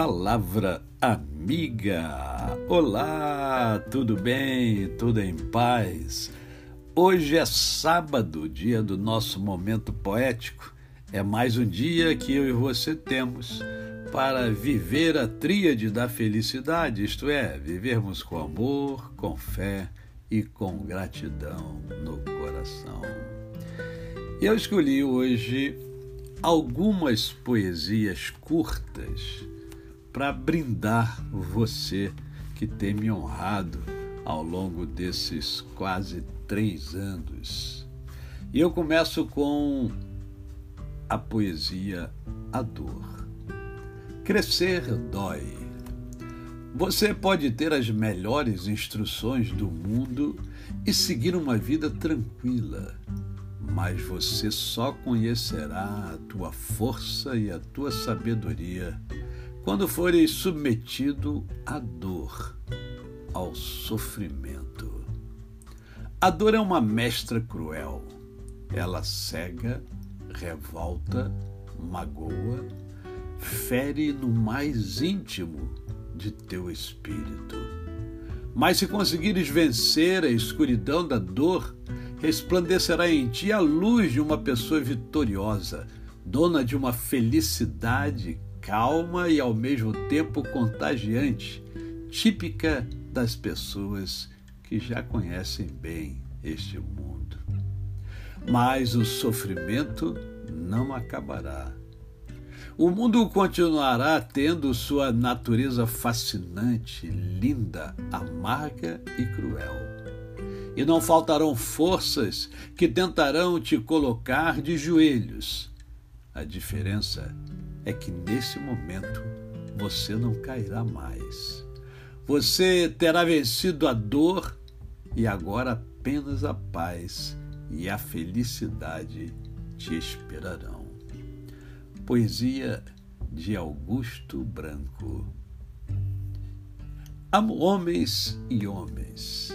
Palavra Amiga. Olá, tudo bem? Tudo em paz? Hoje é sábado, dia do nosso momento poético. É mais um dia que eu e você temos para viver a tríade da felicidade, isto é, vivermos com amor, com fé e com gratidão no coração. Eu escolhi hoje algumas poesias curtas para brindar você que tem me honrado ao longo desses quase três anos. E eu começo com a poesia A Dor. Crescer dói. Você pode ter as melhores instruções do mundo e seguir uma vida tranquila mas você só conhecerá a tua força e a tua sabedoria quando fores submetido à dor, ao sofrimento. A dor é uma mestra cruel. Ela cega, revolta, magoa, fere no mais íntimo de teu espírito. Mas se conseguires vencer a escuridão da dor, resplandecerá em ti a luz de uma pessoa vitoriosa, dona de uma felicidade calma e ao mesmo tempo contagiante, típica das pessoas que já conhecem bem este mundo. Mas o sofrimento não acabará. O mundo continuará tendo sua natureza fascinante, linda, amarga e cruel e não faltarão forças que tentarão te colocar de joelhos. A diferença é que nesse momento você não cairá mais. Você terá vencido a dor e agora apenas a paz e a felicidade te esperarão. Poesia de Augusto Branco. Amo homens e homens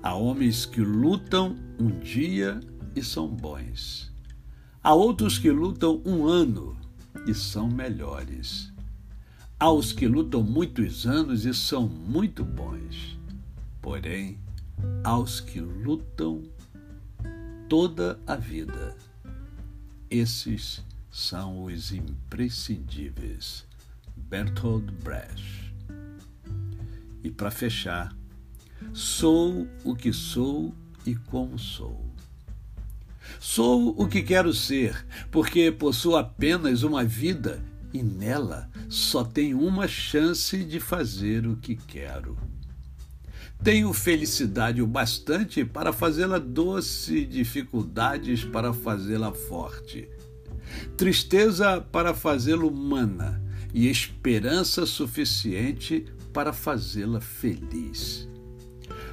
Há homens que lutam um dia e são bons. Há outros que lutam um ano e são melhores. Há os que lutam muitos anos e são muito bons. Porém, há os que lutam toda a vida. Esses são os imprescindíveis. Bertold Brecht. E para fechar, Sou o que sou e como sou. Sou o que quero ser, porque possuo apenas uma vida e nela só tenho uma chance de fazer o que quero. Tenho felicidade o bastante para fazê-la doce, dificuldades para fazê-la forte, tristeza para fazê-la humana e esperança suficiente para fazê-la feliz.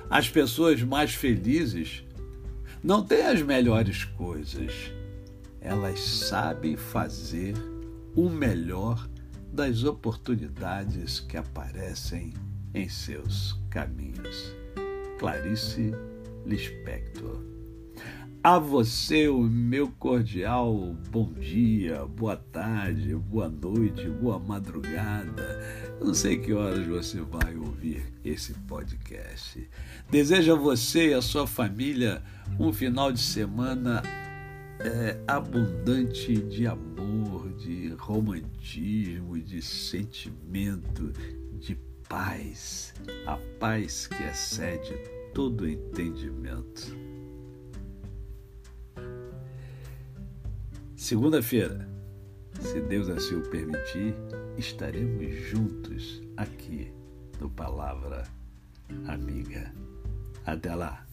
As pessoas mais felizes não têm as melhores coisas. Elas sabem fazer o melhor das oportunidades que aparecem em seus caminhos. Clarice Lispector. A você o meu cordial bom dia, boa tarde, boa noite, boa madrugada. Eu não sei que horas você vai ouvir esse podcast. Desejo a você e a sua família um final de semana é, abundante de amor, de romantismo, de sentimento, de paz. A paz que excede todo entendimento. Segunda-feira, se Deus assim o permitir, estaremos juntos aqui no Palavra Amiga. Até lá.